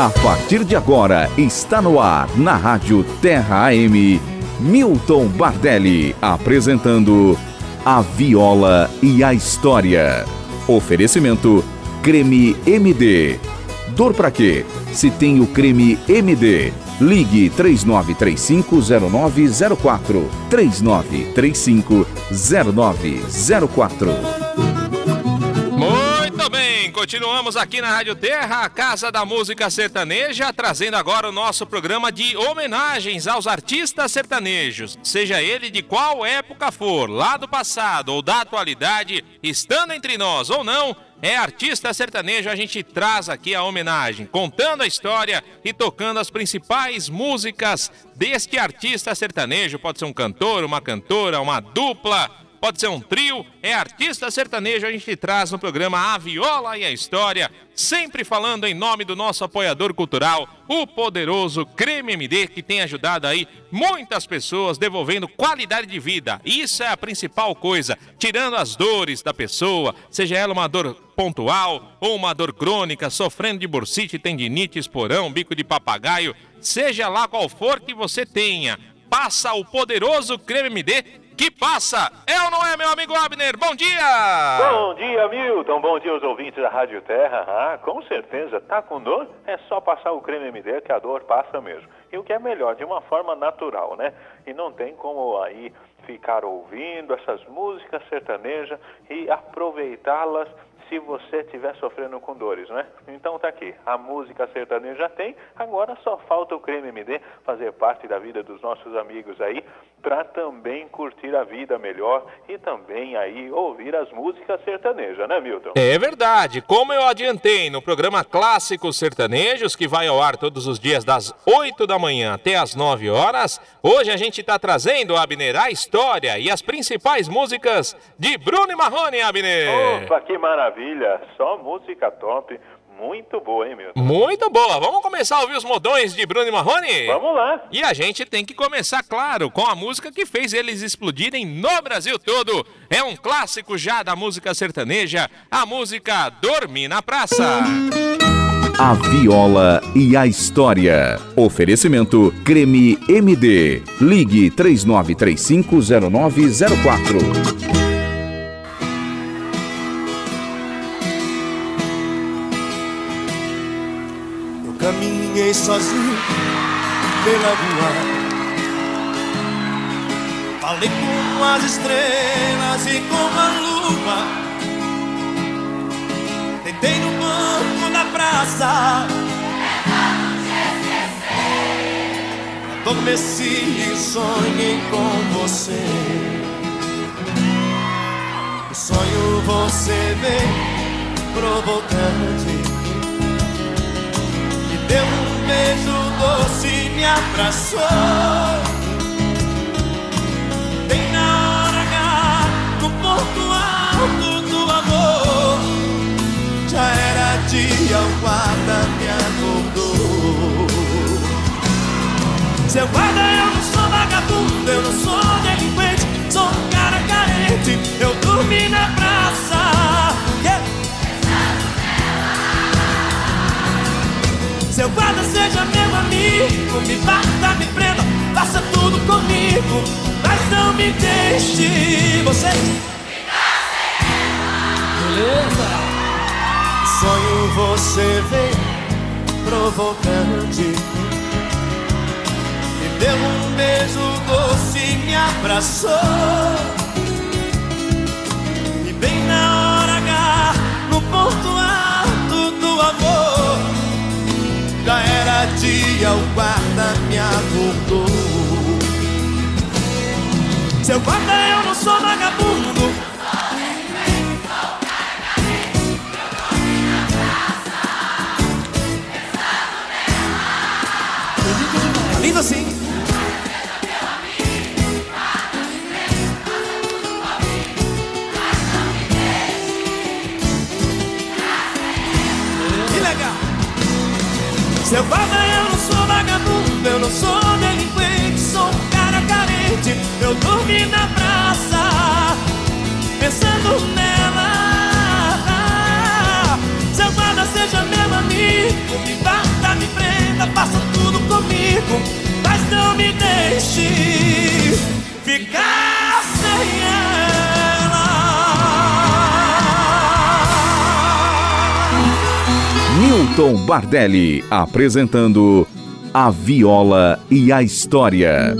A partir de agora, está no ar, na Rádio Terra AM, Milton Bardelli apresentando A Viola e a História. Oferecimento Creme MD. Dor pra quê? Se tem o creme MD. Ligue 39350904. 39350904. Continuamos aqui na Rádio Terra, a Casa da Música Sertaneja, trazendo agora o nosso programa de homenagens aos artistas sertanejos, seja ele de qual época for, lá do passado ou da atualidade, estando entre nós ou não, é artista sertanejo, a gente traz aqui a homenagem, contando a história e tocando as principais músicas deste artista sertanejo. Pode ser um cantor, uma cantora, uma dupla pode ser um trio, é artista sertanejo, a gente traz no programa A Viola e a História, sempre falando em nome do nosso apoiador cultural, o poderoso Creme MD, que tem ajudado aí muitas pessoas devolvendo qualidade de vida. Isso é a principal coisa, tirando as dores da pessoa, seja ela uma dor pontual ou uma dor crônica, sofrendo de bursite, tendinite, esporão, bico de papagaio, seja lá qual for que você tenha. Passa o poderoso Creme MD que passa. É ou não é, meu amigo Abner? Bom dia! Bom dia, Milton. Bom dia aos ouvintes da Rádio Terra. Ah, com certeza, tá com dor? É só passar o creme MD que a dor passa mesmo. E o que é melhor, de uma forma natural, né? E não tem como aí ficar ouvindo essas músicas sertanejas e aproveitá-las se você estiver sofrendo com dores, né? Então tá aqui, a música sertaneja tem, agora só falta o creme MD fazer parte da vida dos nossos amigos aí, para também curtir a vida melhor e também aí ouvir as músicas sertanejas, né, Milton? É verdade. Como eu adiantei no programa Clássicos Sertanejos, que vai ao ar todos os dias das 8 da manhã até as 9 horas, hoje a gente está trazendo, Abner, a história e as principais músicas de Bruno e Marrone, Abner. Opa, que maravilha! Só música top. Muito boa, hein, Milton? Muito boa. Vamos começar a ouvir os modões de Bruno e Marrone? Vamos lá. E a gente tem que começar, claro, com a música que fez eles explodirem no Brasil todo. É um clássico já da música sertaneja, a música Dormir na Praça. A Viola e a História. Oferecimento Creme MD. Ligue 39350904. Caminhei sozinho pela rua. Falei com as estrelas e com a lua. Tentei no banco da praça. Adormeci e sonhei com você. O sonho você veio provocante Deu um beijo doce me abraçou Guarda seja meu amigo Me bata, me prenda, faça tudo comigo Mas não me deixe Você. Beleza? Sonho você vem provocante. Me deu um beijo doce me abraçou. E bem na hora H No ponto alto do amor dia, o guarda me acordou. Seu guarda, eu não sou vagabundo. Se eu não sou vagabundo, eu não sou delinquente, sou um cara carente. Eu dormi na praça, pensando nela. Selvada, seja meu amigo, me bata, me prenda, faça tudo comigo. Milton Bardelli apresentando A Viola e a História.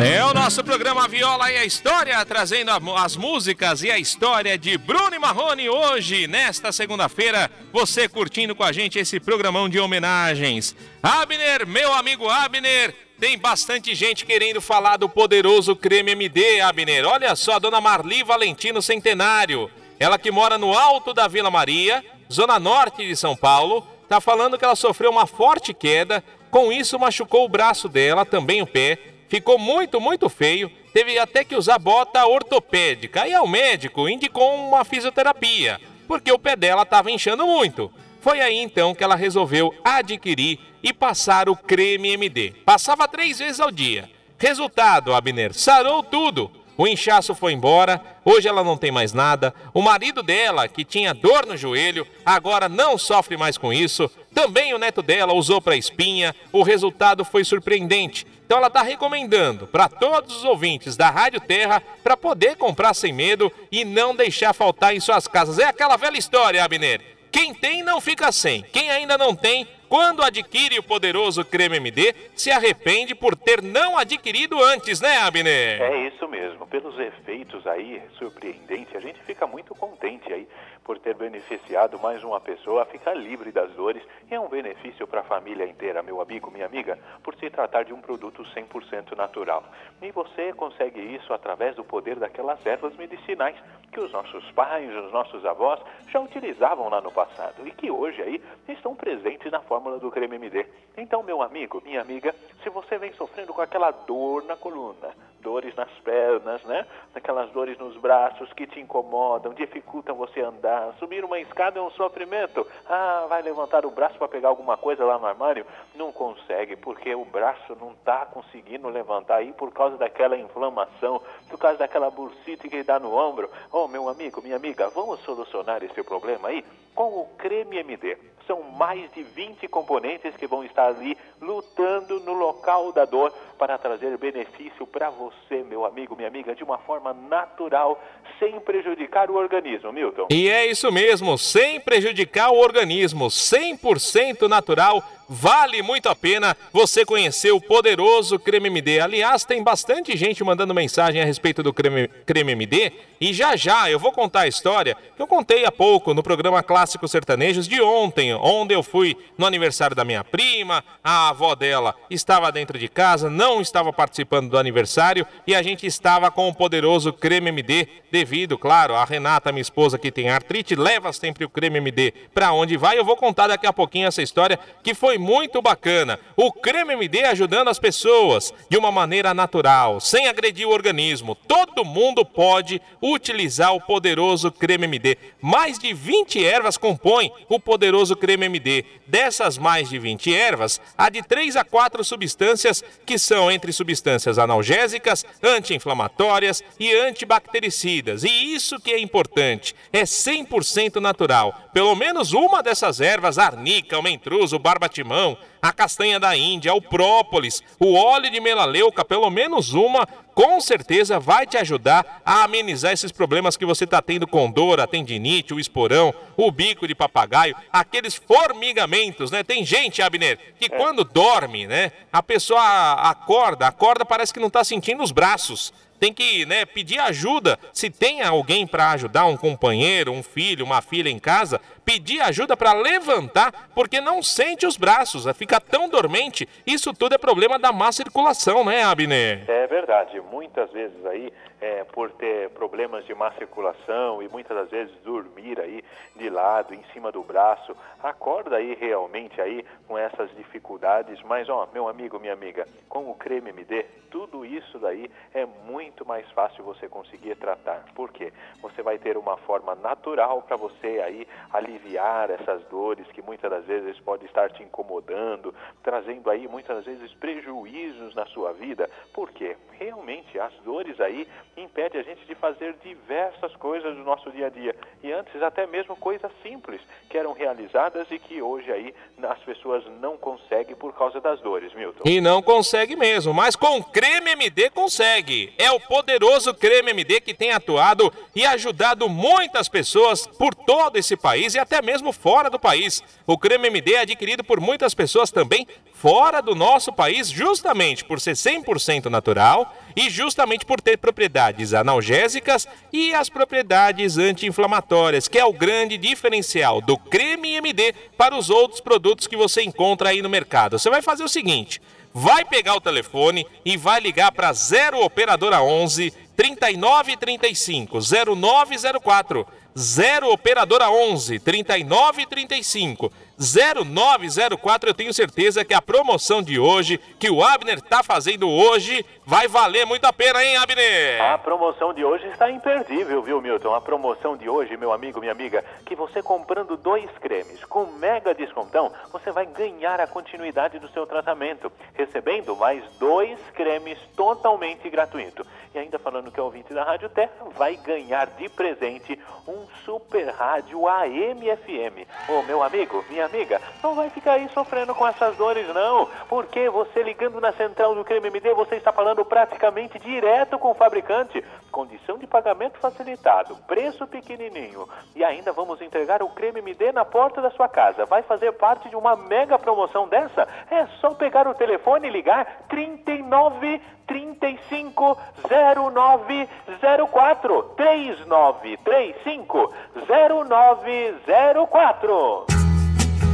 É o nosso programa Viola e a História, trazendo as músicas e a história de Bruno Marrone hoje, nesta segunda-feira, você curtindo com a gente esse programão de homenagens. Abner, meu amigo Abner, tem bastante gente querendo falar do poderoso creme MD, Abner. Olha só, dona Marli Valentino Centenário, ela que mora no alto da Vila Maria, zona norte de São Paulo, tá falando que ela sofreu uma forte queda, com isso machucou o braço dela, também o pé ficou muito, muito feio. Teve até que usar bota ortopédica. Aí o médico indicou uma fisioterapia, porque o pé dela estava inchando muito. Foi aí então que ela resolveu adquirir e passar o creme MD. Passava três vezes ao dia. Resultado, Abner, sarou tudo. O inchaço foi embora, hoje ela não tem mais nada. O marido dela, que tinha dor no joelho, agora não sofre mais com isso. Também o neto dela usou para espinha. O resultado foi surpreendente. Então ela está recomendando para todos os ouvintes da Rádio Terra para poder comprar sem medo e não deixar faltar em suas casas. É aquela velha história, Abner. Quem tem não fica sem. Quem ainda não tem, quando adquire o poderoso creme MD, se arrepende por ter não adquirido antes, né, Abner? É isso mesmo. Pelos efeitos aí surpreendentes, a gente fica muito contente aí por ter beneficiado mais uma pessoa a ficar livre das dores e é um benefício para a família inteira, meu amigo, minha amiga, por se tratar de um produto 100% natural. E você consegue isso através do poder daquelas ervas medicinais que os nossos pais, os nossos avós já utilizavam lá no passado e que hoje aí estão presentes na fórmula do creme MD. Então, meu amigo, minha amiga, se você vem sofrendo com aquela dor na coluna, dores nas pernas, né? Aquelas dores nos braços que te incomodam, dificultam você andar. Subir uma escada é um sofrimento. Ah, vai levantar o braço para pegar alguma coisa lá no armário? Não consegue, porque o braço não está conseguindo levantar aí por causa daquela inflamação, por causa daquela bursite que dá no ombro. Oh, meu amigo, minha amiga, vamos solucionar esse problema aí com o creme MD. São mais de 20 componentes que vão estar ali lutando no local da dor para trazer benefício para você, meu amigo, minha amiga, de uma forma natural, sem prejudicar o organismo, Milton. E é isso mesmo, sem prejudicar o organismo, 100% natural Vale muito a pena você conhecer o poderoso Creme MD. Aliás, tem bastante gente mandando mensagem a respeito do Creme, Creme MD. E já já eu vou contar a história que eu contei há pouco no programa Clássicos Sertanejos de ontem, onde eu fui no aniversário da minha prima. A avó dela estava dentro de casa, não estava participando do aniversário e a gente estava com o poderoso Creme MD, devido, claro, a Renata, minha esposa, que tem artrite, leva sempre o Creme MD para onde vai. Eu vou contar daqui a pouquinho essa história que foi muito bacana. O Creme MD ajudando as pessoas de uma maneira natural, sem agredir o organismo. Todo mundo pode utilizar o poderoso Creme MD. Mais de 20 ervas compõem o poderoso Creme MD. Dessas mais de 20 ervas, há de 3 a 4 substâncias que são entre substâncias analgésicas, anti-inflamatórias e antibactericidas. E isso que é importante, é 100% natural. Pelo menos uma dessas ervas, arnica, mentruso, o barbatimão, a castanha da Índia, o própolis, o óleo de melaleuca, pelo menos uma, com certeza vai te ajudar a amenizar esses problemas que você está tendo com dor, a tendinite, o esporão, o bico de papagaio, aqueles formigamentos, né? Tem gente, Abner, que quando dorme, né? A pessoa acorda, acorda, parece que não está sentindo os braços tem que né, pedir ajuda. Se tem alguém para ajudar, um companheiro, um filho, uma filha em casa, pedir ajuda para levantar, porque não sente os braços, fica tão dormente. Isso tudo é problema da má circulação, né, Abner? É verdade. Muitas vezes aí, é, por ter problemas de má circulação e muitas das vezes dormir aí de lado, em cima do braço, acorda aí realmente aí com essas dificuldades. Mas, ó, meu amigo, minha amiga, com o creme MD, tudo isso daí é muito mais fácil você conseguir tratar. Por quê? Você vai ter uma forma natural para você aí aliviar essas dores que muitas das vezes pode estar te incomodando, trazendo aí muitas das vezes prejuízos na sua vida. Por quê? Realmente as dores aí impedem a gente de fazer diversas coisas do nosso dia a dia e antes até mesmo coisas simples que eram realizadas e que hoje aí as pessoas não conseguem por causa das dores, Milton. E não consegue mesmo, mas com creme MD consegue. É o poderoso creme MD que tem atuado e ajudado muitas pessoas por todo esse país e até mesmo fora do país. O creme MD é adquirido por muitas pessoas também fora do nosso país, justamente por ser 100% natural e justamente por ter propriedades analgésicas e as propriedades anti-inflamatórias, que é o grande diferencial do creme MD para os outros produtos que você encontra aí no mercado. Você vai fazer o seguinte: vai pegar o telefone e vai ligar para 0 operadora 11 3935 0904 0 operadora 11 3935 0904. Eu tenho certeza que a promoção de hoje, que o Abner está fazendo hoje, vai valer muito a pena, hein, Abner? A promoção de hoje está imperdível, viu, Milton? A promoção de hoje, meu amigo, minha amiga, que você comprando dois cremes com mega descontão, você vai ganhar a continuidade do seu tratamento, recebendo mais dois cremes totalmente gratuito. E ainda falando que é ouvinte da Rádio Terra, vai ganhar de presente um super rádio AM/FM. Ô, meu amigo, minha amiga, não vai ficar aí sofrendo com essas dores, não. Porque você ligando na central do Creme MD, você está falando praticamente direto com o fabricante. Condição de pagamento facilitado, preço pequenininho. E ainda vamos entregar o Creme MD na porta da sua casa. Vai fazer parte de uma mega promoção dessa? É só pegar o telefone e ligar 39 35 0904 3935 0904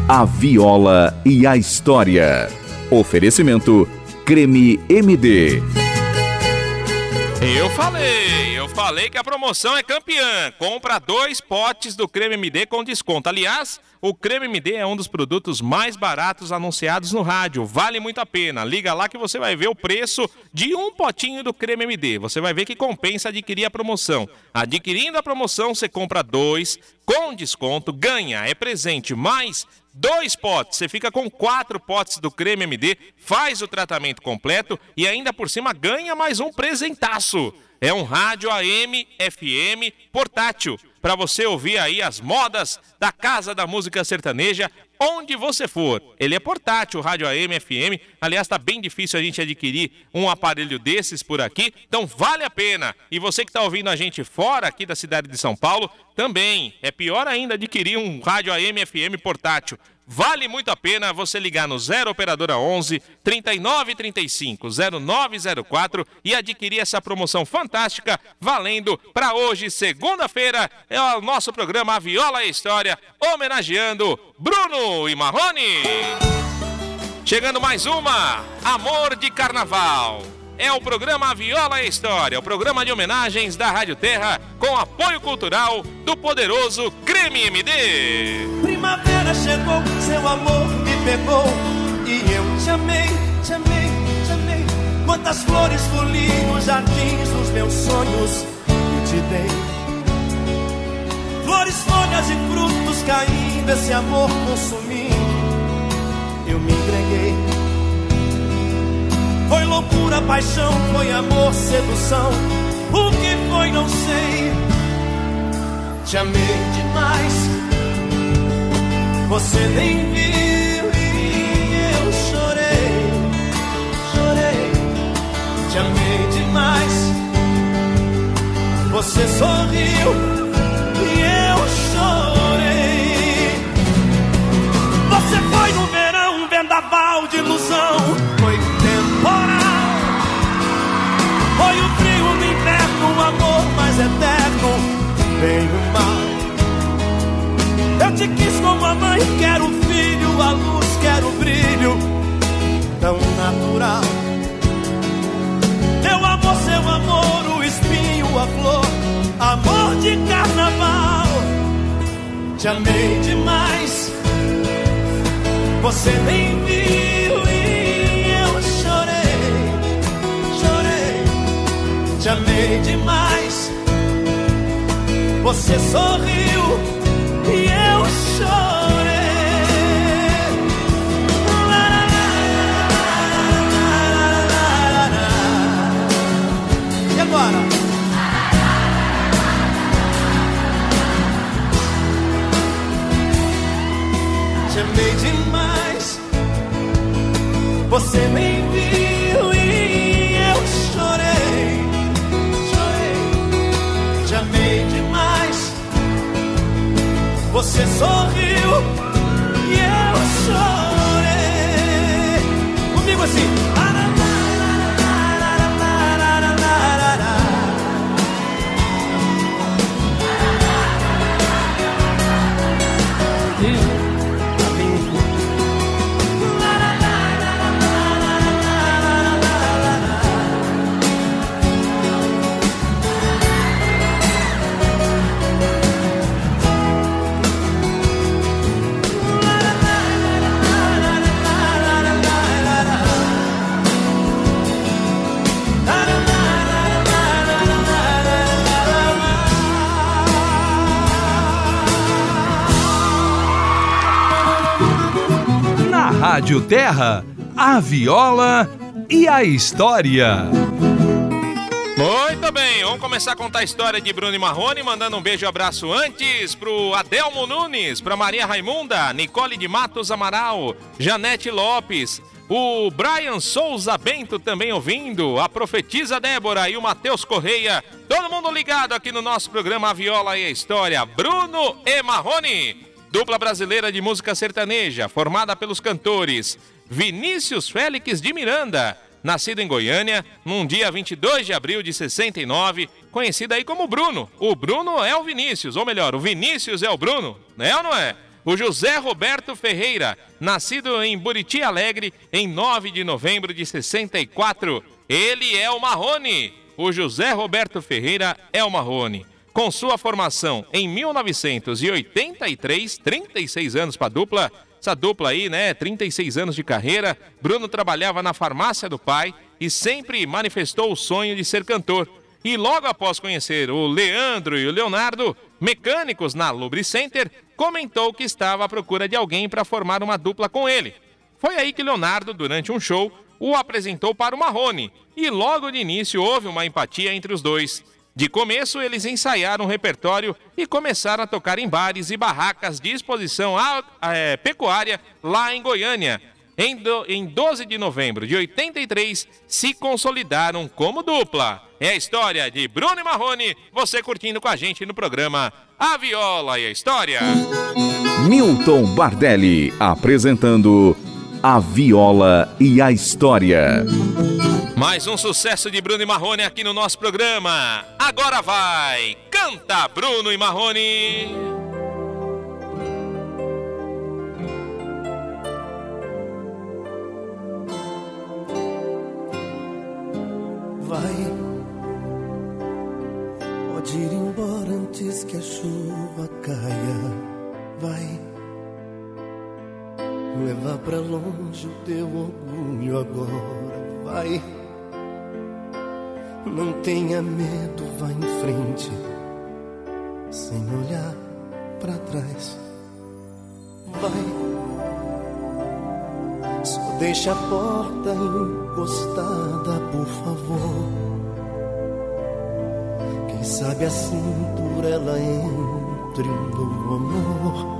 A Viola e a História. Oferecimento Creme MD. Eu falei, eu falei que a promoção é campeã. Compra dois potes do creme MD com desconto. Aliás, o creme MD é um dos produtos mais baratos anunciados no rádio. Vale muito a pena. Liga lá que você vai ver o preço de um potinho do creme MD. Você vai ver que compensa adquirir a promoção. Adquirindo a promoção, você compra dois com desconto, ganha, é presente, mais dois potes. Você fica com quatro potes do creme MD, faz o tratamento completo e ainda por cima ganha mais um presentaço. É um rádio AM, FM, portátil, para você ouvir aí as modas da Casa da Música Sertaneja onde você for. Ele é portátil, rádio AM, FM. Aliás, está bem difícil a gente adquirir um aparelho desses por aqui, então vale a pena. E você que está ouvindo a gente fora aqui da cidade de São Paulo, também é pior ainda adquirir um rádio AM, FM portátil. Vale muito a pena você ligar no 0 operadora 11 3935 0904 e adquirir essa promoção fantástica valendo para hoje, segunda-feira, é o nosso programa A Viola e História, homenageando Bruno e Marrone. Chegando mais uma, Amor de Carnaval. É o programa Viola e História, o programa de homenagens da Rádio Terra com apoio cultural do poderoso Creme MD. Primavera chegou, seu amor me pegou e eu te amei, te amei, te amei. Quantas flores foliam os jardins dos meus sonhos e te dei. Flores, folhas e frutos caindo, esse amor consumindo. Eu me entreguei. Loucura, paixão, foi amor, sedução. O que foi, não sei. Te amei demais. Você nem viu e eu chorei. Chorei. Te amei demais. Você sorriu e eu chorei. Você foi no verão, um vendaval de ilusão. Como a mãe, quero o filho, a luz, quero o brilho. Tão natural. Meu amor, seu amor, o espinho, a flor. Amor de carnaval. Te amei demais. Você nem viu e eu chorei, chorei. Te amei demais. Você sorriu Te amei demais. Você nem viu Você sorriu e eu chorei. Comigo assim. Rádio Terra, a viola e a história. Muito bem, vamos começar a contar a história de Bruno e Marrone, mandando um beijo e abraço antes pro Adelmo Nunes, pra Maria Raimunda, Nicole de Matos Amaral, Janete Lopes, o Brian Souza Bento também ouvindo, a profetisa Débora e o Matheus Correia, todo mundo ligado aqui no nosso programa A Viola e a História, Bruno e Marrone dupla brasileira de música sertaneja, formada pelos cantores Vinícius Félix de Miranda, nascido em Goiânia, num dia 22 de abril de 69, conhecido aí como Bruno. O Bruno é o Vinícius, ou melhor, o Vinícius é o Bruno, é ou não é? O José Roberto Ferreira, nascido em Buriti Alegre em 9 de novembro de 64. Ele é o Marrone. O José Roberto Ferreira é o Marrone. Com sua formação em 1983, 36 anos para a dupla, essa dupla aí, né, 36 anos de carreira, Bruno trabalhava na farmácia do pai e sempre manifestou o sonho de ser cantor. E logo após conhecer o Leandro e o Leonardo, mecânicos na Lubricenter, comentou que estava à procura de alguém para formar uma dupla com ele. Foi aí que Leonardo, durante um show, o apresentou para o Marrone, e logo de início houve uma empatia entre os dois. De começo, eles ensaiaram um repertório e começaram a tocar em bares e barracas de exposição é, pecuária lá em Goiânia. Em, do, em 12 de novembro de 83, se consolidaram como dupla. É a história de Bruno e Marrone, você curtindo com a gente no programa A Viola e a História. Milton Bardelli apresentando A Viola e a História. Mais um sucesso de Bruno e Marrone aqui no nosso programa. Agora vai! Canta Bruno e Marrone! Vai, pode ir embora antes que a chuva caia. Levar pra longe o teu orgulho agora. Vai não tenha medo, vá em frente, sem olhar para trás. Vai, só deixa a porta encostada, por favor. Quem sabe assim por ela entre no amor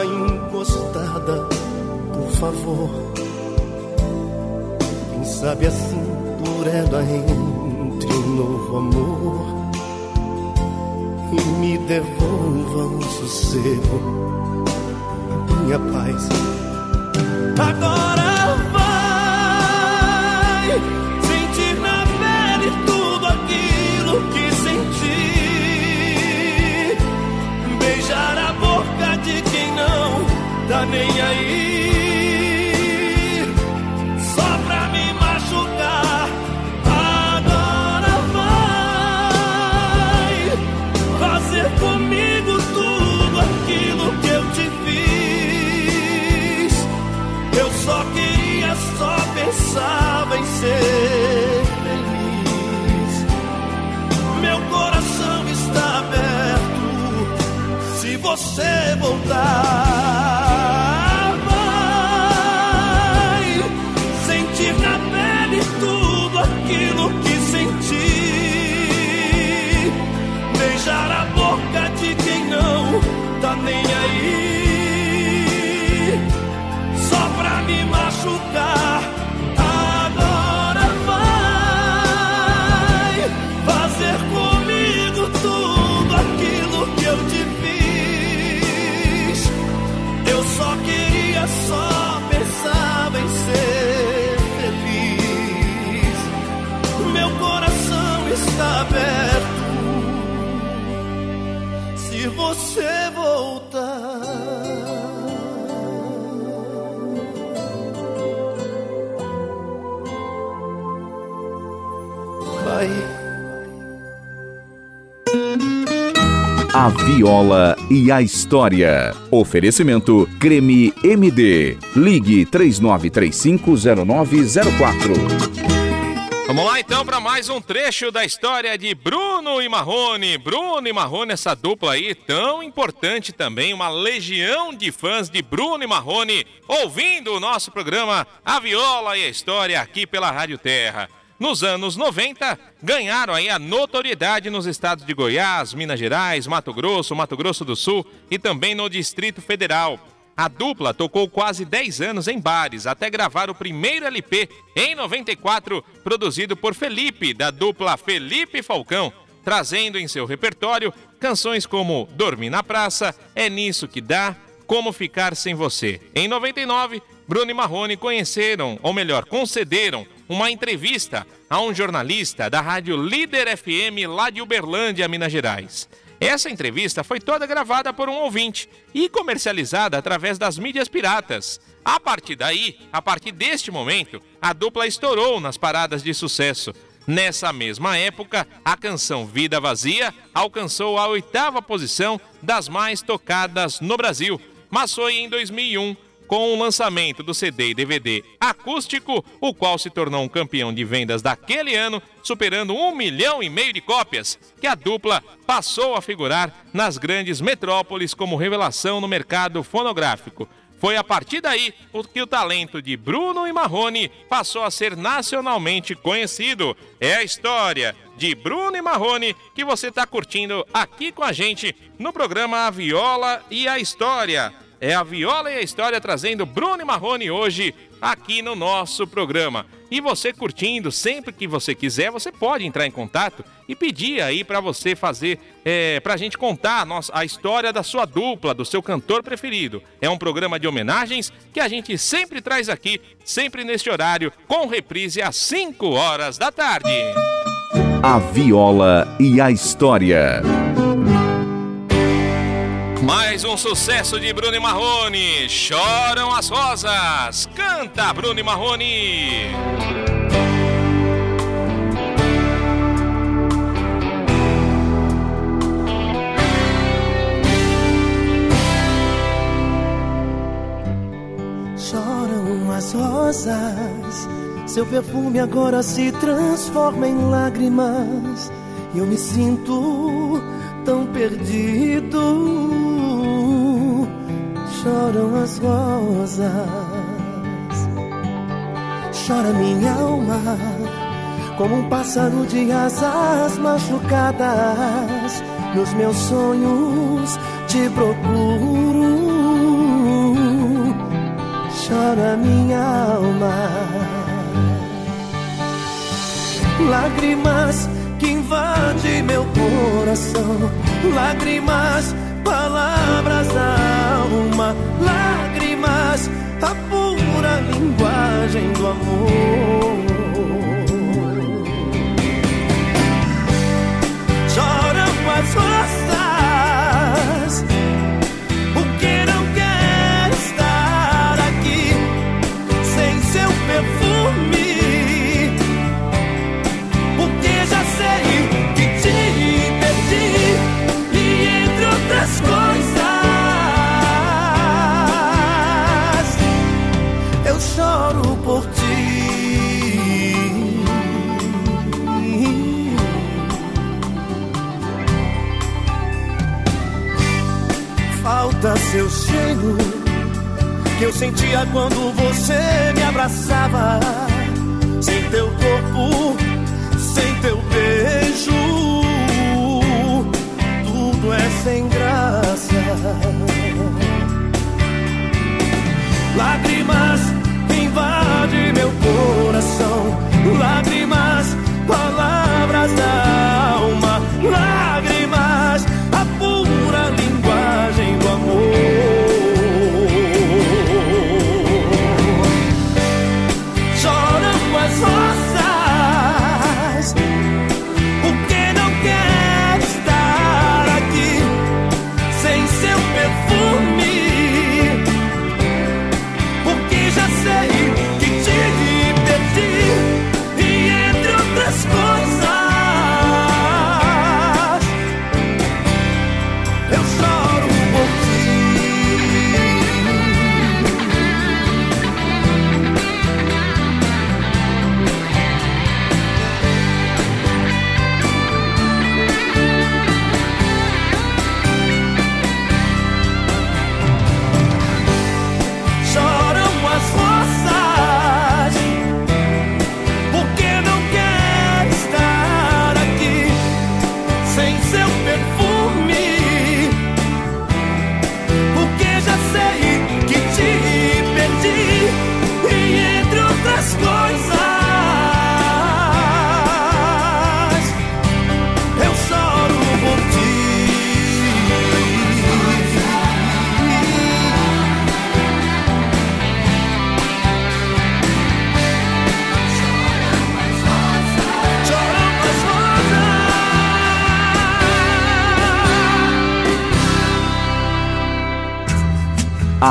encostada, por favor. Quem sabe assim por ela entre um novo amor e me devolva o sossego, minha paz. Agora voltar, A Viola e a História. Oferecimento Creme MD. Ligue 39350904. Vamos lá então para mais um trecho da história de Bruno e Marrone. Bruno e Marrone, essa dupla aí tão importante também, uma legião de fãs de Bruno e Marrone ouvindo o nosso programa A Viola e a História aqui pela Rádio Terra. Nos anos 90, ganharam aí a notoriedade nos estados de Goiás, Minas Gerais, Mato Grosso, Mato Grosso do Sul e também no Distrito Federal. A dupla tocou quase 10 anos em bares até gravar o primeiro LP em 94, produzido por Felipe, da dupla Felipe Falcão, trazendo em seu repertório canções como Dormir na Praça, É Nisso Que Dá, Como Ficar Sem Você. Em 99, Bruno e Marrone conheceram, ou melhor, concederam uma entrevista a um jornalista da rádio Líder FM lá de Uberlândia, Minas Gerais. Essa entrevista foi toda gravada por um ouvinte e comercializada através das mídias piratas. A partir daí, a partir deste momento, a dupla estourou nas paradas de sucesso. Nessa mesma época, a canção Vida Vazia alcançou a oitava posição das mais tocadas no Brasil, mas foi em 2001 com o lançamento do CD e DVD acústico, o qual se tornou um campeão de vendas daquele ano, superando um milhão e meio de cópias, que a dupla passou a figurar nas grandes metrópoles como revelação no mercado fonográfico. Foi a partir daí que o talento de Bruno e Marrone passou a ser nacionalmente conhecido. É a história de Bruno e Marrone que você está curtindo aqui com a gente no programa A Viola e a História. É a Viola e a História trazendo Bruno e Marrone hoje aqui no nosso programa. E você curtindo, sempre que você quiser, você pode entrar em contato e pedir aí para você fazer, é, para a gente contar a, nossa, a história da sua dupla, do seu cantor preferido. É um programa de homenagens que a gente sempre traz aqui, sempre neste horário, com reprise às 5 horas da tarde. A Viola e a História. Mais um sucesso de Bruno e Marrone. Choram as rosas. Canta Bruno e Marrone. Choram as rosas, seu perfume agora se transforma em lágrimas. E eu me sinto tão perdido. Choram as rosas, chora minha alma, como um pássaro de asas machucadas. Nos meus sonhos te procuro. chora minha alma. Lágrimas que invadem meu coração, lágrimas, palavras alma, lágrimas, a pura linguagem do amor. Sentia quando você me abraçava.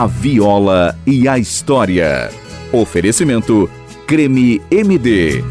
A Viola e a História. Oferecimento Creme MD.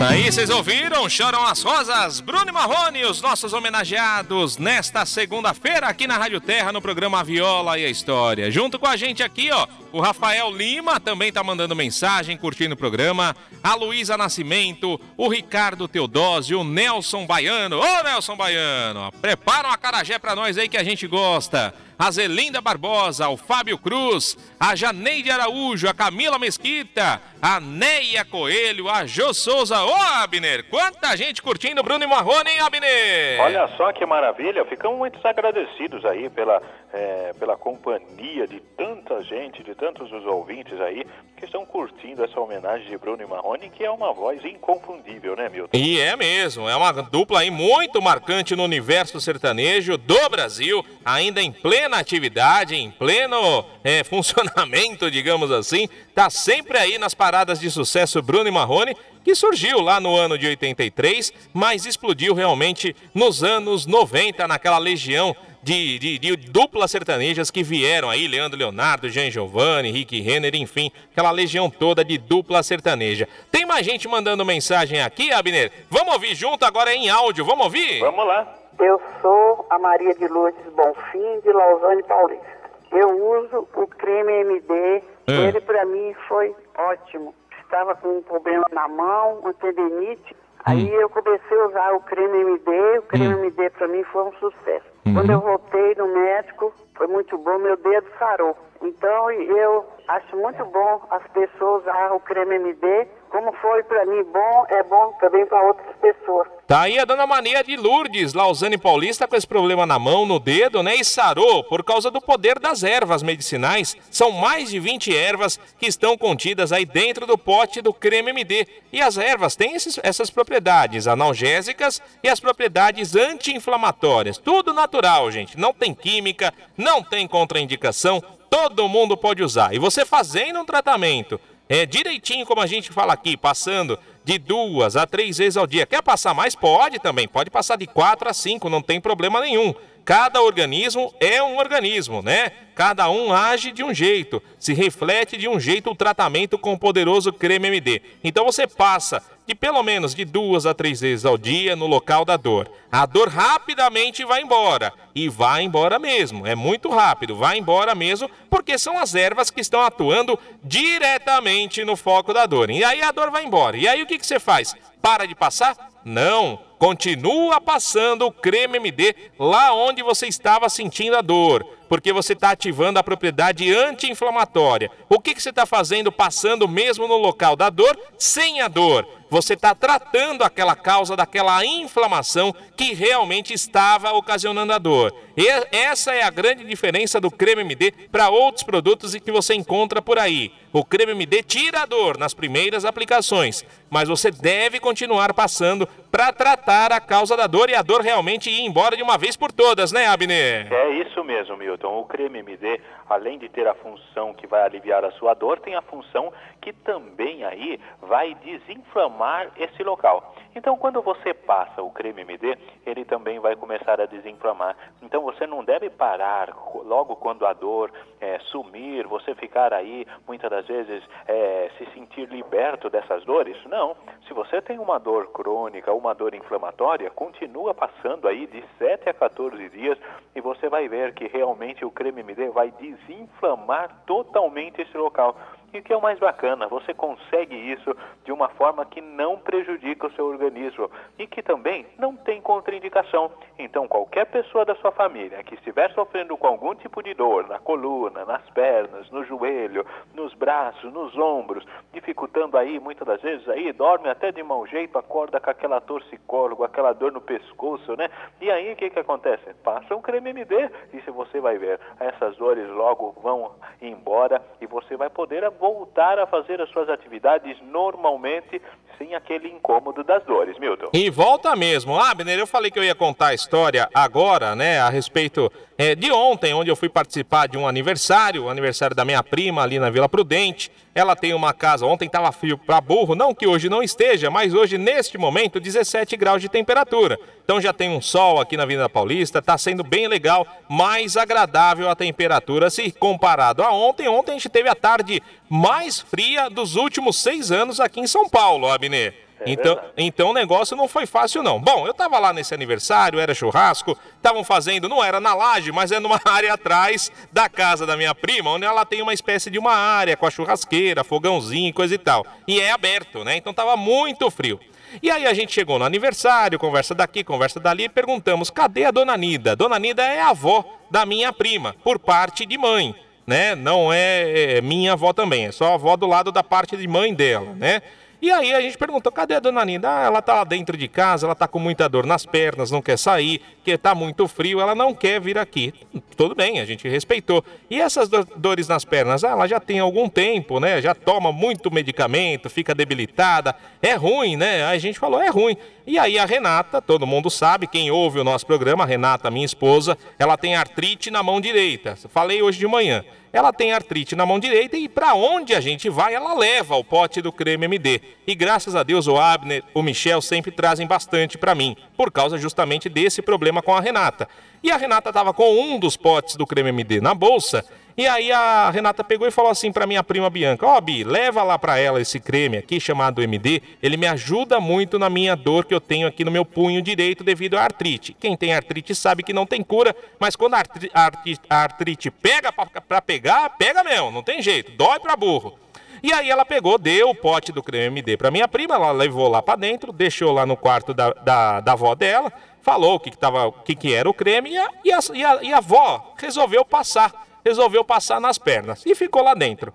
Aí vocês ouviram? Choram as rosas. Bruno Marrone, os nossos homenageados nesta segunda-feira aqui na Rádio Terra no programa Viola e a História. Junto com a gente aqui, ó, o Rafael Lima também tá mandando mensagem, curtindo o programa. A Luísa Nascimento, o Ricardo Teodósio, o Nelson Baiano. Ô Nelson Baiano, prepara uma carajé pra nós aí que a gente gosta a Zelinda Barbosa, o Fábio Cruz, a Janeide Araújo, a Camila Mesquita, a Neia Coelho, a Jô Souza. Ô, Abner, quanta gente curtindo Bruno e Marrone, hein, Abner? Olha só que maravilha, ficamos muito agradecidos aí pela, é, pela companhia de tanta gente, de tantos os ouvintes aí, que estão curtindo essa homenagem de Bruno e Marrone, que é uma voz inconfundível, né, Milton? E é mesmo, é uma dupla aí muito marcante no universo sertanejo do Brasil, ainda em plena atividade, em pleno é, funcionamento, digamos assim, tá sempre aí nas paradas de sucesso Bruno e Marrone, que surgiu lá no ano de 83, mas explodiu realmente nos anos 90, naquela legião de, de, de, duplas sertanejas que vieram aí, Leandro Leonardo, Jean Giovanni, Rick Renner, enfim, aquela legião toda de dupla sertaneja. Tem mais gente mandando mensagem aqui, Abner? Vamos ouvir junto agora em áudio, vamos ouvir? Vamos lá. Eu sou a Maria de Lourdes Bonfim, de Lausanne Paulista. Eu uso o creme MD, é. ele para mim foi ótimo. Estava com um problema na mão, uma tendinite, Aí hum. eu comecei a usar o creme MD, o creme hum. MD para mim foi um sucesso. Uhum. Quando eu voltei no médico, foi muito bom, meu dedo sarou. Então eu acho muito bom as pessoas usar o creme MD como foi para mim bom, é bom também para outras pessoas. Tá aí a dona Mania de Lourdes, Lausanne Paulista, com esse problema na mão, no dedo, né? E sarou por causa do poder das ervas medicinais. São mais de 20 ervas que estão contidas aí dentro do pote do creme MD. E as ervas têm esses, essas propriedades analgésicas e as propriedades anti-inflamatórias. Tudo natural, gente. Não tem química, não tem contraindicação. Todo mundo pode usar. E você fazendo um tratamento é, direitinho, como a gente fala aqui, passando de duas a três vezes ao dia. Quer passar mais? Pode também. Pode passar de quatro a cinco, não tem problema nenhum. Cada organismo é um organismo, né? Cada um age de um jeito, se reflete de um jeito o tratamento com o poderoso creme MD. Então você passa de pelo menos de duas a três vezes ao dia no local da dor. A dor rapidamente vai embora e vai embora mesmo. É muito rápido, vai embora mesmo, porque são as ervas que estão atuando diretamente no foco da dor. E aí a dor vai embora. E aí o que, que você faz? Para de passar? Não Continua passando o creme MD lá onde você estava sentindo a dor, porque você está ativando a propriedade anti-inflamatória. O que, que você está fazendo passando mesmo no local da dor, sem a dor? Você está tratando aquela causa daquela inflamação que realmente estava ocasionando a dor. E essa é a grande diferença do creme MD para outros produtos que você encontra por aí. O creme MD tira a dor nas primeiras aplicações, mas você deve continuar passando para tratar a causa da dor e a dor realmente ir embora de uma vez por todas, né, Abner? É isso mesmo, Milton. O creme MD, além de ter a função que vai aliviar a sua dor, tem a função que também aí vai desinflamar esse local. Então, quando você passa o creme MD, ele também vai começar a desinflamar. Então, você não deve parar logo quando a dor é, sumir, você ficar aí, muitas das vezes, é, se sentir liberto dessas dores. Não. Se você tem uma dor crônica, uma dor inflamatória, continua passando aí de 7 a 14 dias e você vai ver que realmente o creme MD vai desinflamar totalmente esse local. E o que é o mais bacana, você consegue isso de uma forma que não prejudica o seu organismo e que também não tem contraindicação. Então, qualquer pessoa da sua família que estiver sofrendo com algum tipo de dor na coluna, nas pernas, no joelho, nos braços, nos ombros, dificultando aí muitas das vezes aí dorme até de mau jeito, acorda com aquela torcicólogo, aquela dor no pescoço, né? E aí o que que acontece? Passa um creme MD e se você vai ver, essas dores logo vão embora e você vai poder voltar a fazer as suas atividades normalmente sem aquele incômodo das dores, Milton. E volta mesmo. Abner, eu falei que eu ia contar a história agora, né, a respeito é, de ontem, onde eu fui participar de um aniversário, o aniversário da minha prima ali na Vila Prudente. Ela tem uma casa, ontem estava frio para burro, não que hoje não esteja, mas hoje, neste momento, 17 graus de temperatura. Então já tem um sol aqui na Avenida Paulista, está sendo bem legal, mais agradável a temperatura se comparado a ontem. Ontem a gente teve a tarde mais fria dos últimos seis anos aqui em São Paulo, Abner. É então, então o negócio não foi fácil, não. Bom, eu tava lá nesse aniversário, era churrasco, estavam fazendo, não era na laje, mas é numa área atrás da casa da minha prima, onde ela tem uma espécie de uma área com a churrasqueira, fogãozinho, coisa e tal. E é aberto, né? Então tava muito frio. E aí a gente chegou no aniversário, conversa daqui, conversa dali, e perguntamos: cadê a dona Nida? Dona Nida é a avó da minha prima, por parte de mãe. Né? Não é, é minha avó também, é só a avó do lado da parte de mãe dela, né? E aí a gente perguntou, cadê a dona Nina? Ah, ela tá lá dentro de casa, ela tá com muita dor nas pernas, não quer sair, que tá muito frio, ela não quer vir aqui. Tudo bem, a gente respeitou. E essas dores nas pernas? Ah, ela já tem algum tempo, né? Já toma muito medicamento, fica debilitada. É ruim, né? Aí a gente falou, é ruim. E aí a Renata, todo mundo sabe, quem ouve o nosso programa, a Renata, minha esposa, ela tem artrite na mão direita. Falei hoje de manhã ela tem artrite na mão direita e para onde a gente vai, ela leva o pote do creme MD. E graças a Deus o Abner, o Michel sempre trazem bastante para mim, por causa justamente desse problema com a Renata. E a Renata estava com um dos potes do creme MD na bolsa e aí a Renata pegou e falou assim para minha prima Bianca: Ó, oh, Bi, leva lá para ela esse creme aqui chamado MD. Ele me ajuda muito na minha dor que eu tenho aqui no meu punho direito devido à artrite. Quem tem artrite sabe que não tem cura, mas quando a artrite, a artrite pega para pegar, pega mesmo, não tem jeito, dói para burro. E aí ela pegou, deu o pote do creme MD para minha prima, ela levou lá para dentro, deixou lá no quarto da, da, da avó dela, falou o que, que, tava, o que, que era o creme e a, e, a, e, a, e a avó resolveu passar resolveu passar nas pernas e ficou lá dentro.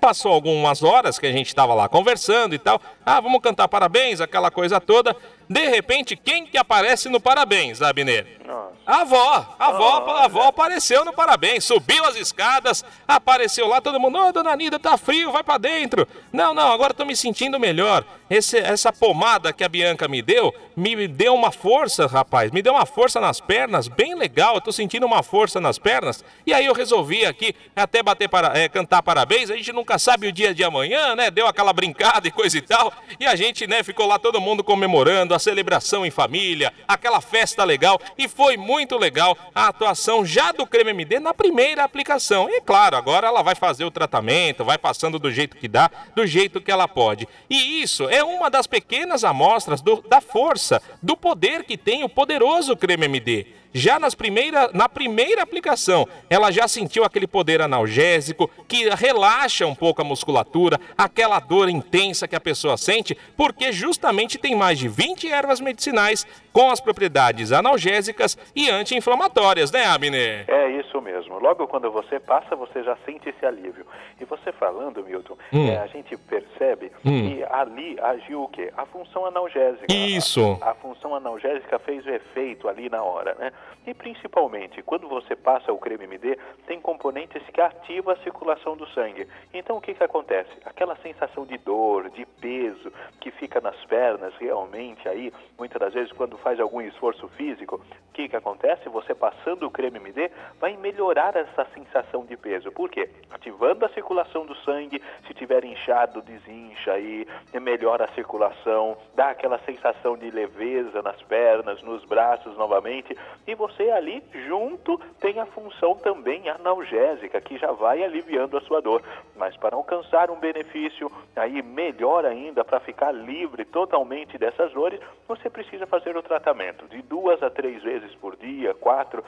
Passou algumas horas que a gente estava lá conversando e tal. Ah, vamos cantar parabéns, aquela coisa toda. De repente, quem que aparece no parabéns, Abner? A avó. A avó, a avó apareceu no parabéns, subiu as escadas, apareceu lá, todo mundo, ô, oh, dona Nida, tá frio, vai para dentro. Não, não, agora tô me sentindo melhor. Esse, essa pomada que a Bianca me deu, me deu uma força, rapaz, me deu uma força nas pernas, bem legal, eu tô sentindo uma força nas pernas. E aí eu resolvi aqui até bater para, é, cantar parabéns, a gente nunca sabe o dia de amanhã, né? Deu aquela brincada e coisa e tal. E a gente, né, ficou lá todo mundo comemorando, celebração em família, aquela festa legal e foi muito legal a atuação já do Creme MD na primeira aplicação. E claro, agora ela vai fazer o tratamento, vai passando do jeito que dá, do jeito que ela pode. E isso é uma das pequenas amostras do, da força, do poder que tem o poderoso Creme MD. Já nas primeira, na primeira aplicação, ela já sentiu aquele poder analgésico que relaxa um pouco a musculatura, aquela dor intensa que a pessoa sente, porque justamente tem mais de 20 ervas medicinais com as propriedades analgésicas e anti-inflamatórias, né, Abner? É isso mesmo. Logo quando você passa, você já sente esse alívio. E você falando, Milton, hum. é, a gente percebe hum. que ali agiu o quê? A função analgésica. Isso. A, a função analgésica fez o efeito ali na hora, né? E principalmente, quando você passa o creme MD, tem componentes que ativam a circulação do sangue. Então o que, que acontece? Aquela sensação de dor, de peso que fica nas pernas, realmente aí, muitas das vezes quando faz algum esforço físico, o que, que acontece? Você passando o creme MD vai melhorar essa sensação de peso. Por quê? Ativando a circulação do sangue, se tiver inchado, desincha aí, melhora a circulação, dá aquela sensação de leveza nas pernas, nos braços novamente e você ali junto tem a função também analgésica, que já vai aliviando a sua dor. Mas para alcançar um benefício aí melhor ainda, para ficar livre totalmente dessas dores, você precisa fazer o tratamento de duas a três vezes por dia, quatro,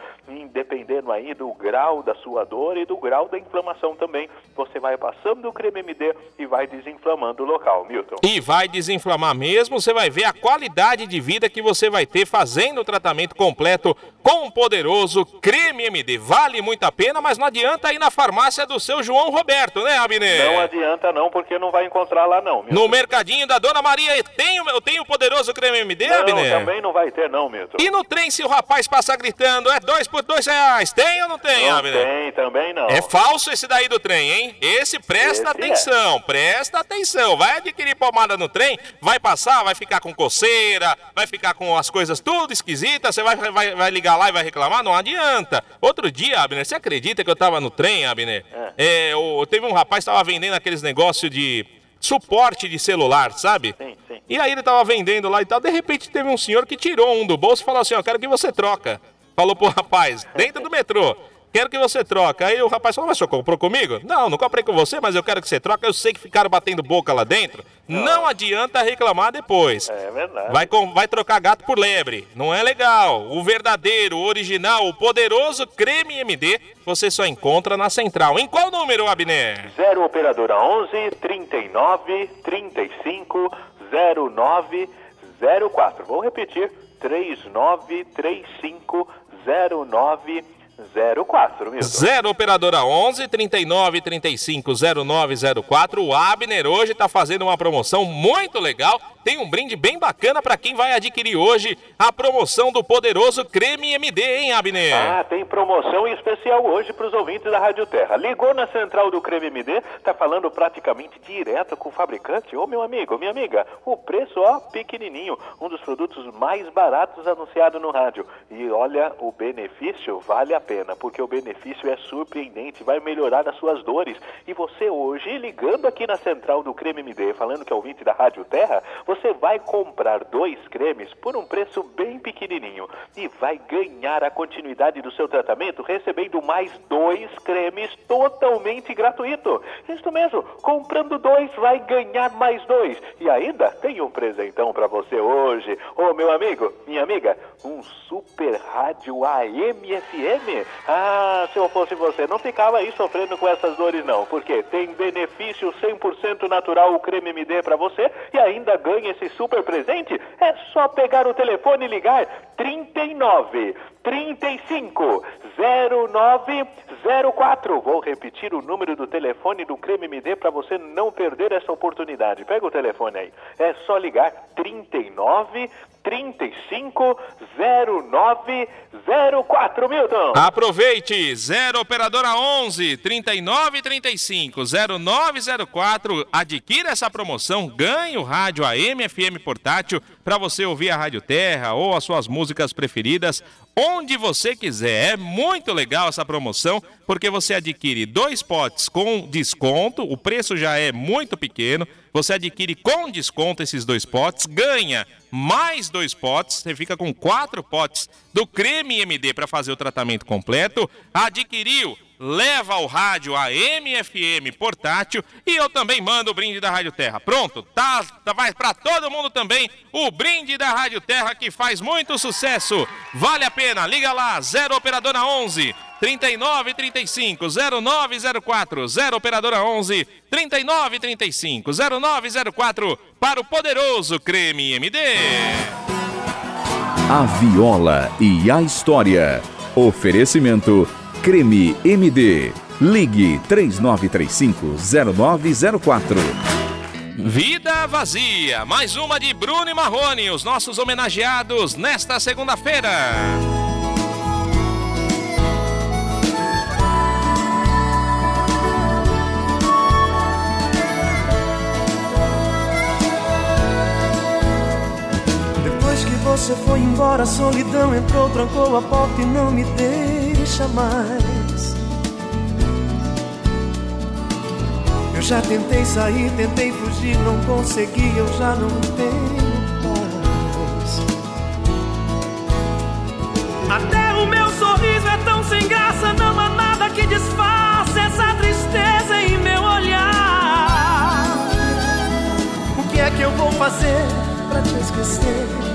dependendo aí do grau da sua dor e do grau da inflamação também. Você vai passando o creme MD e vai desinflamando o local, Milton. E vai desinflamar mesmo, você vai ver a qualidade de vida que você vai ter fazendo o tratamento completo com um poderoso creme MD. Vale muito a pena, mas não adianta ir na farmácia do seu João Roberto, né, Abner? Não adianta não, porque não vai encontrar lá não. No mercadinho da Dona Maria tem, eu tenho o poderoso creme MD, não, Abner? também não vai ter não, Milton. E no trem, se o rapaz passar gritando, é dois por dois reais, tem ou não tem, não Abner? tem, também não. É falso esse daí do trem, hein? Esse presta esse é. atenção, é. presta atenção. Vai adquirir pomada no trem, vai passar, vai ficar com coceira, vai ficar com as coisas tudo esquisitas, você vai, vai, vai ligar lá e vai reclamar? Não adianta. Outro dia, Abner, você acredita que eu tava no trem, Abner? É. é eu, teve um rapaz que tava vendendo aqueles negócios de suporte de celular, sabe? Sim, sim. E aí ele tava vendendo lá e tal. De repente teve um senhor que tirou um do bolso e falou assim: Eu quero que você troca. Falou pro rapaz, dentro do metrô quero que você troque. Aí o rapaz falou, mas você comprou comigo? Não, não comprei com você, mas eu quero que você troque. Eu sei que ficaram batendo boca lá dentro. Não, não adianta reclamar depois. É verdade. Vai, com, vai trocar gato por lebre. Não é legal. O verdadeiro, o original, o poderoso creme MD, você só encontra na central. Em qual número, Abner? 0 operadora 11 39 35 09 04. Vou repetir. 3935 09 04, Milton. 0 operadora 11 39 35 0904. O Abner hoje está fazendo uma promoção muito legal. Tem um brinde bem bacana para quem vai adquirir hoje a promoção do poderoso creme MD, hein, Abner? Ah, tem promoção especial hoje para os ouvintes da Rádio Terra. Ligou na central do creme MD, tá falando praticamente direto com o fabricante. Ô, meu amigo, minha amiga, o preço, ó, pequenininho. Um dos produtos mais baratos anunciado no rádio. E olha, o benefício vale a pena, porque o benefício é surpreendente, vai melhorar as suas dores. E você hoje, ligando aqui na central do Creme MD, falando que é ouvinte da Rádio Terra, você vai comprar dois cremes por um preço bem pequenininho e vai ganhar a continuidade do seu tratamento recebendo mais dois cremes totalmente gratuito. Isso mesmo, comprando dois vai ganhar mais dois. E ainda tem um presentão para você hoje. Ô meu amigo, minha amiga, um super rádio AM FM Ah, se eu fosse você, não ficava aí sofrendo com essas dores não, porque tem benefício 100% natural o creme MD para você e ainda ganha esse super presente. É só pegar o telefone e ligar 39 35 0904. Vou repetir o número do telefone do Creme MD para você não perder essa oportunidade. Pega o telefone aí. É só ligar 39 35 0904, Milton. Aproveite, 0 operadora 11 39 35 0904. Adquira essa promoção, ganhe o rádio AM FM portátil para você ouvir a Rádio Terra ou as suas músicas preferidas onde você quiser. É muito legal essa promoção, porque você adquire dois potes com desconto, o preço já é muito pequeno. Você adquire com desconto esses dois potes, ganha mais dois potes, você fica com quatro potes do creme MD para fazer o tratamento completo. Adquiriu leva o rádio a MFM portátil e eu também mando o brinde da Rádio Terra. Pronto, tá, tá vai para todo mundo também o brinde da Rádio Terra que faz muito sucesso. Vale a pena, liga lá, 0 operadora 11 39 35 0904 0 operadora 11 39 35 0904 para o poderoso creme MD. A viola e a história. Oferecimento Creme MD. Ligue 3935-0904. Vida Vazia, mais uma de Bruno e Marrone, os nossos homenageados nesta segunda-feira. Depois que você foi embora, a solidão entrou, trancou a porta e não me deu deixa mais. Eu já tentei sair, tentei fugir, não consegui, eu já não tenho paz. Até o meu sorriso é tão sem graça, não há nada que disfarce essa tristeza em meu olhar. O que é que eu vou fazer pra te esquecer?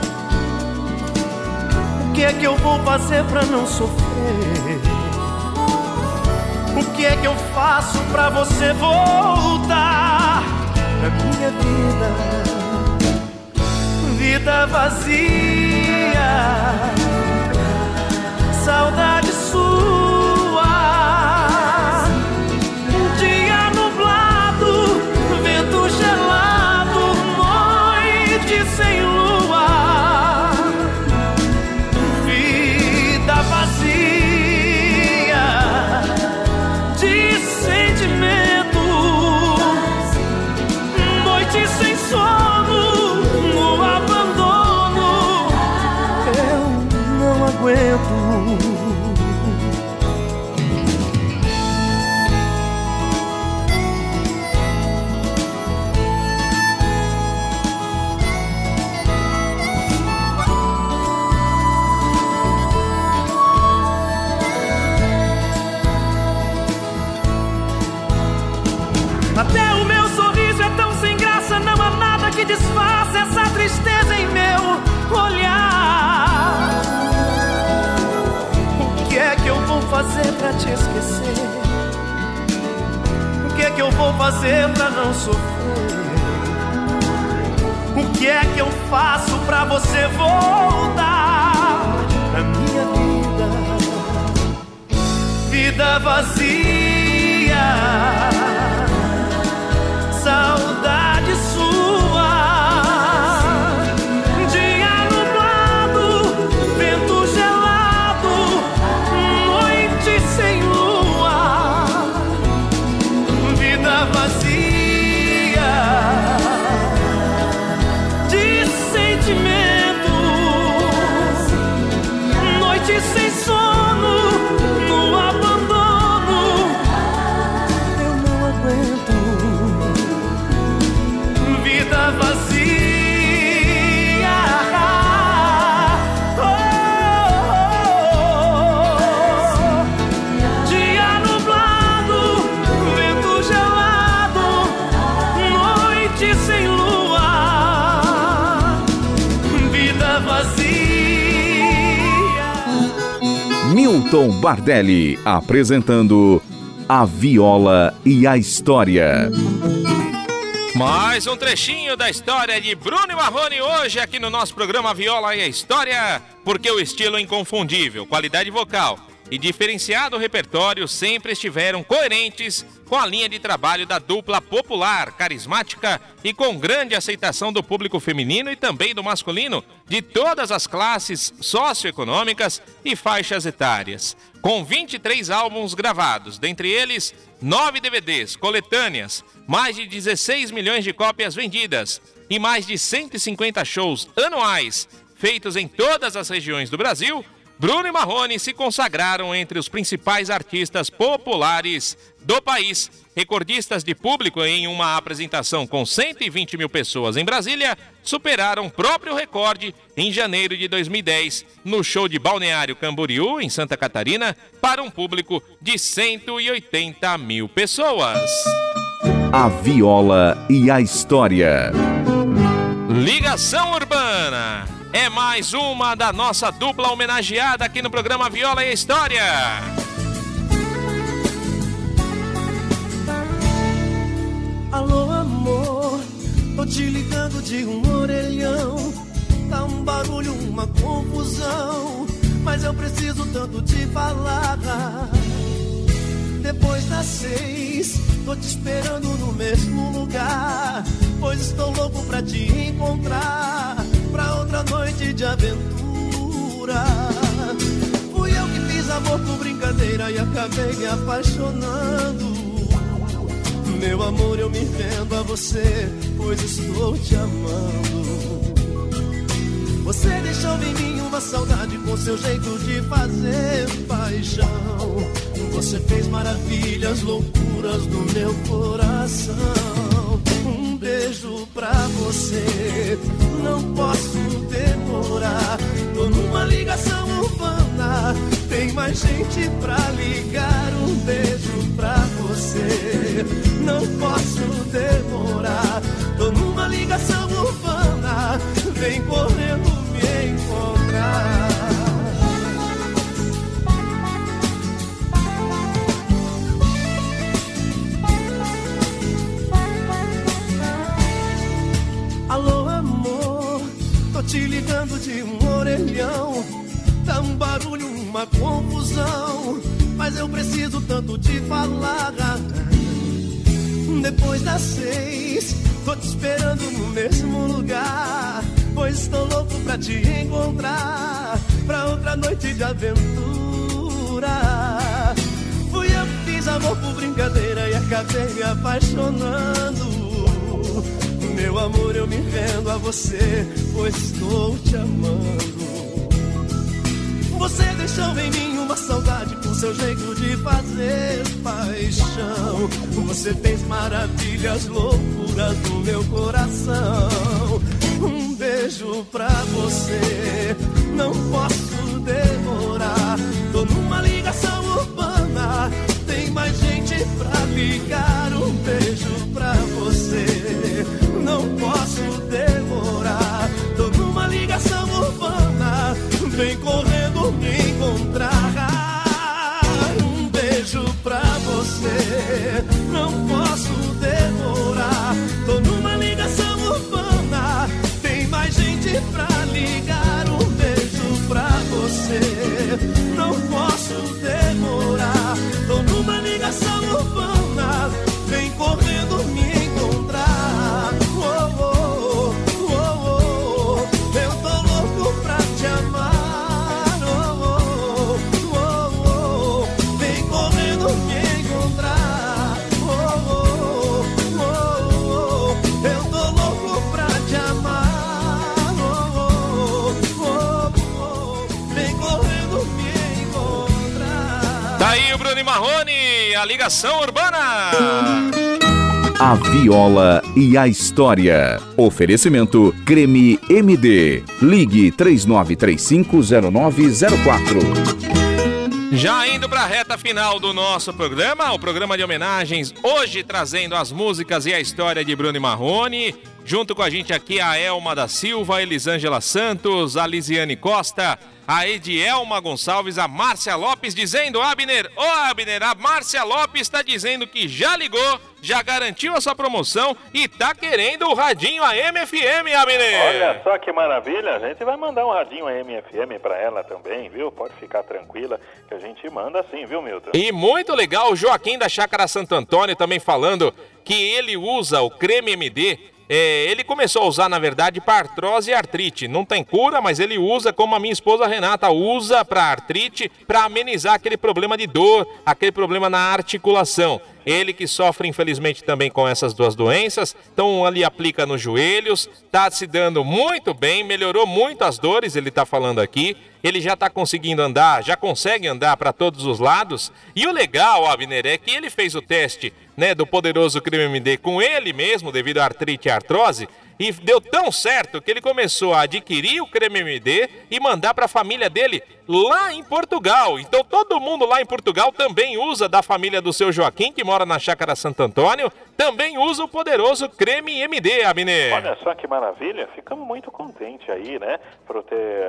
O que é que eu vou fazer pra não sofrer? O que é que eu faço pra você voltar pra minha vida? Vida vazia, saudade sua. Milton Bardelli apresentando A Viola e a História. Mais um trechinho da história de Bruno Marrone hoje aqui no nosso programa Viola e a História, porque o estilo é inconfundível, qualidade vocal e diferenciado repertório sempre estiveram coerentes com a linha de trabalho da dupla popular, carismática e com grande aceitação do público feminino e também do masculino de todas as classes socioeconômicas e faixas etárias. Com 23 álbuns gravados, dentre eles 9 DVDs, coletâneas, mais de 16 milhões de cópias vendidas e mais de 150 shows anuais feitos em todas as regiões do Brasil, Bruno e Marrone se consagraram entre os principais artistas populares do país. Recordistas de público em uma apresentação com 120 mil pessoas em Brasília superaram o próprio recorde em janeiro de 2010, no show de Balneário Camboriú, em Santa Catarina, para um público de 180 mil pessoas. A Viola e a História. Ligação Urbana é mais uma da nossa dupla homenageada aqui no programa Viola e História. Alô, amor, tô te ligando de um orelhão. Tá um barulho, uma confusão, mas eu preciso tanto te falar. Depois das seis, tô te esperando no mesmo lugar, pois estou louco pra te encontrar pra outra noite de aventura. Fui eu que fiz amor por brincadeira e acabei me apaixonando. Meu amor, eu me vendo a você, pois estou te amando. Você deixou em mim uma saudade com seu jeito de fazer paixão. Você fez maravilhas, loucuras no meu coração. Um beijo pra você, não posso demorar. Tô numa ligação urbana, tem mais gente pra ligar. Um beijo pra você, não posso demorar. Tô numa ligação urbana, vem correndo me encontrar. Barulho, uma confusão. Mas eu preciso tanto te falar. Depois das seis, tô te esperando no mesmo lugar. Pois estou louco pra te encontrar. Pra outra noite de aventura. Fui eu que fiz amor por brincadeira e acabei me apaixonando. Meu amor, eu me vendo a você, pois estou te amando. Você deixou em mim uma saudade com seu jeito de fazer paixão. Você fez maravilhas, loucuras no meu coração. Um beijo pra você, não posso demorar. Tô numa ligação urbana, tem mais gente pra ligar. Um beijo não a ligação urbana. A Viola e a História. Oferecimento Creme MD. Ligue 39350904. Já indo para a reta final do nosso programa, o programa de homenagens, hoje trazendo as músicas e a história de Bruno Marrone. Junto com a gente aqui a Elma da Silva, a Elisângela Santos, a Lisiane Costa, a Edielma Gonçalves, a Márcia Lopes dizendo, Abner, ô Abner, a Márcia Lopes está dizendo que já ligou, já garantiu a sua promoção e tá querendo o radinho AM/FM, Abner. Olha só que maravilha, a gente vai mandar um radinho AM/FM para ela também, viu? Pode ficar tranquila que a gente manda sim, viu, Milton? E muito legal, o Joaquim da Chácara Santo Antônio também falando que ele usa o creme MD é, ele começou a usar, na verdade, para artrose e artrite. Não tem cura, mas ele usa como a minha esposa Renata usa para artrite, para amenizar aquele problema de dor, aquele problema na articulação. Ele que sofre, infelizmente, também com essas duas doenças, então ali aplica nos joelhos, está se dando muito bem, melhorou muito as dores, ele está falando aqui. Ele já está conseguindo andar, já consegue andar para todos os lados. E o legal, Abner, é que ele fez o teste né, do poderoso creme MD com ele mesmo, devido à artrite e artrose, e deu tão certo que ele começou a adquirir o creme MD e mandar para a família dele lá em Portugal. Então todo mundo lá em Portugal também usa da família do seu Joaquim, que mora na Chácara Santo Antônio, também usa o poderoso creme MD, Abner. Olha só que maravilha, ficamos muito contentes aí, né, por ter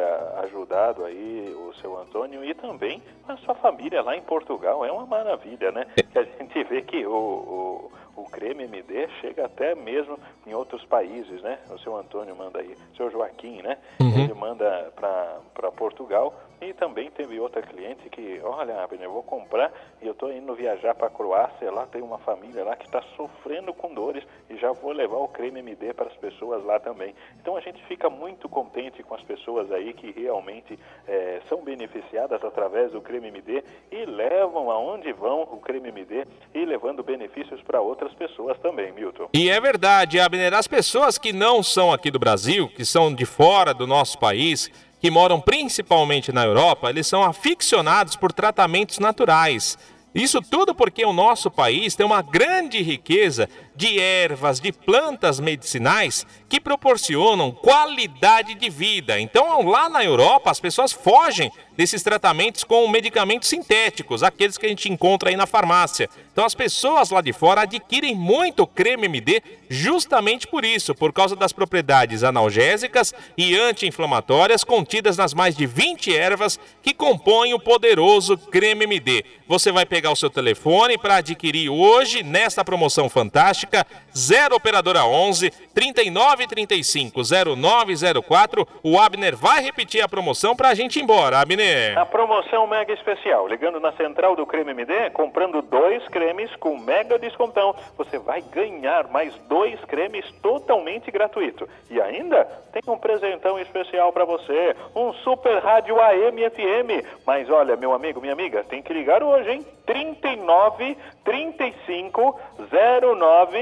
ajudado aí o seu Antônio e também a sua família lá em Portugal. É uma maravilha, né? É. Que a gente vê que o, o o creme MD chega até mesmo em outros países, né? O seu Antônio manda aí, o seu Joaquim, né? Uhum. Ele manda para Portugal e também teve outra cliente que, olha, Abner, eu vou comprar e eu estou indo viajar para a Croácia, lá tem uma família lá que está sofrendo com dores e já vou levar o creme MD para as pessoas lá também. Então a gente fica muito contente com as pessoas aí que realmente é, são beneficiadas através do creme MD e levam aonde vão o creme MD e levando benefícios para outras pessoas também, Milton. E é verdade, Abner, as pessoas que não são aqui do Brasil, que são de fora do nosso país, que moram principalmente na Europa, eles são aficionados por tratamentos naturais. Isso tudo porque o nosso país tem uma grande riqueza de ervas, de plantas medicinais que proporcionam qualidade de vida. Então, lá na Europa, as pessoas fogem desses tratamentos com medicamentos sintéticos, aqueles que a gente encontra aí na farmácia. Então, as pessoas lá de fora adquirem muito creme MD justamente por isso, por causa das propriedades analgésicas e anti-inflamatórias contidas nas mais de 20 ervas que compõem o poderoso creme MD. Você vai pegar o seu telefone para adquirir hoje, nesta promoção fantástica, 0 Operadora 11 3935 0904. O Abner vai repetir a promoção para a gente ir embora, Abner. A promoção mega especial. Ligando na central do Creme MD, comprando dois cremes com mega descontão, você vai ganhar mais dois cremes totalmente gratuito. E ainda tem um presentão especial para você, um super rádio AM FM. Mas olha, meu amigo, minha amiga, tem que ligar hoje, hein? 39 35 09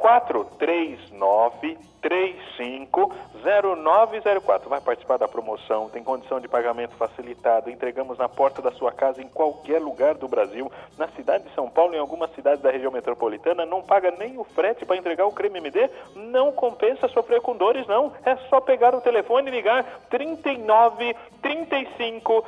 04 39 35 0904. Vai participar da promoção, tem condição de pagamento facilitado. Entregamos na porta da sua casa em qualquer lugar do Brasil. Na cidade de São Paulo, em algumas cidades da região metropolitana, não paga nem o frete para entregar o creme MD. Não compensa sofrer com dores, não. É só pegar o telefone e ligar 39 35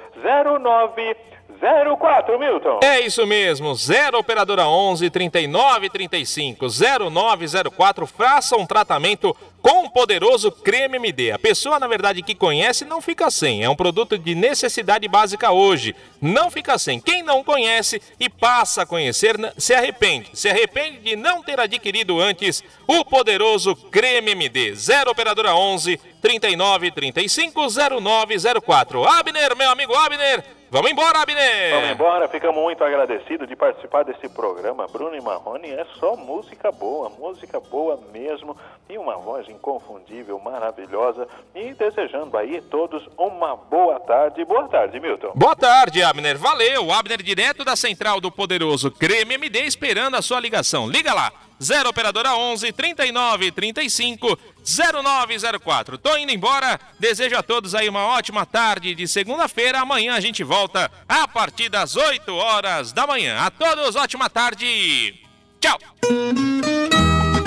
09 04, Milton. É isso mesmo, 0 operadora 11 39 35 0904. Faça um tratamento com o poderoso creme MD. A pessoa, na verdade, que conhece não fica sem. É um produto de necessidade básica hoje. Não fica sem. Quem não conhece e passa a conhecer se arrepende. Se arrepende de não ter adquirido antes o poderoso creme MD. 0 operadora 11 39 35 0904. Abner, meu amigo Abner. Vamos embora, Abner! Vamos embora, ficamos muito agradecidos de participar desse programa. Bruno e Marrone é só música boa, música boa mesmo, e uma voz inconfundível, maravilhosa. E desejando aí todos uma boa tarde. Boa tarde, Milton. Boa tarde, Abner. Valeu! Abner direto da central do poderoso Creme MD esperando a sua ligação. Liga lá! 0 operadora 11 39 35 0904. Tô indo embora. Desejo a todos aí uma ótima tarde de segunda-feira. Amanhã a gente volta a partir das 8 horas da manhã. A todos, ótima tarde. Tchau.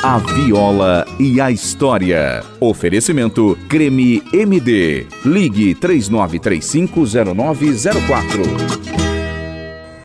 A Viola e a História. Oferecimento Creme MD. Ligue 39350904.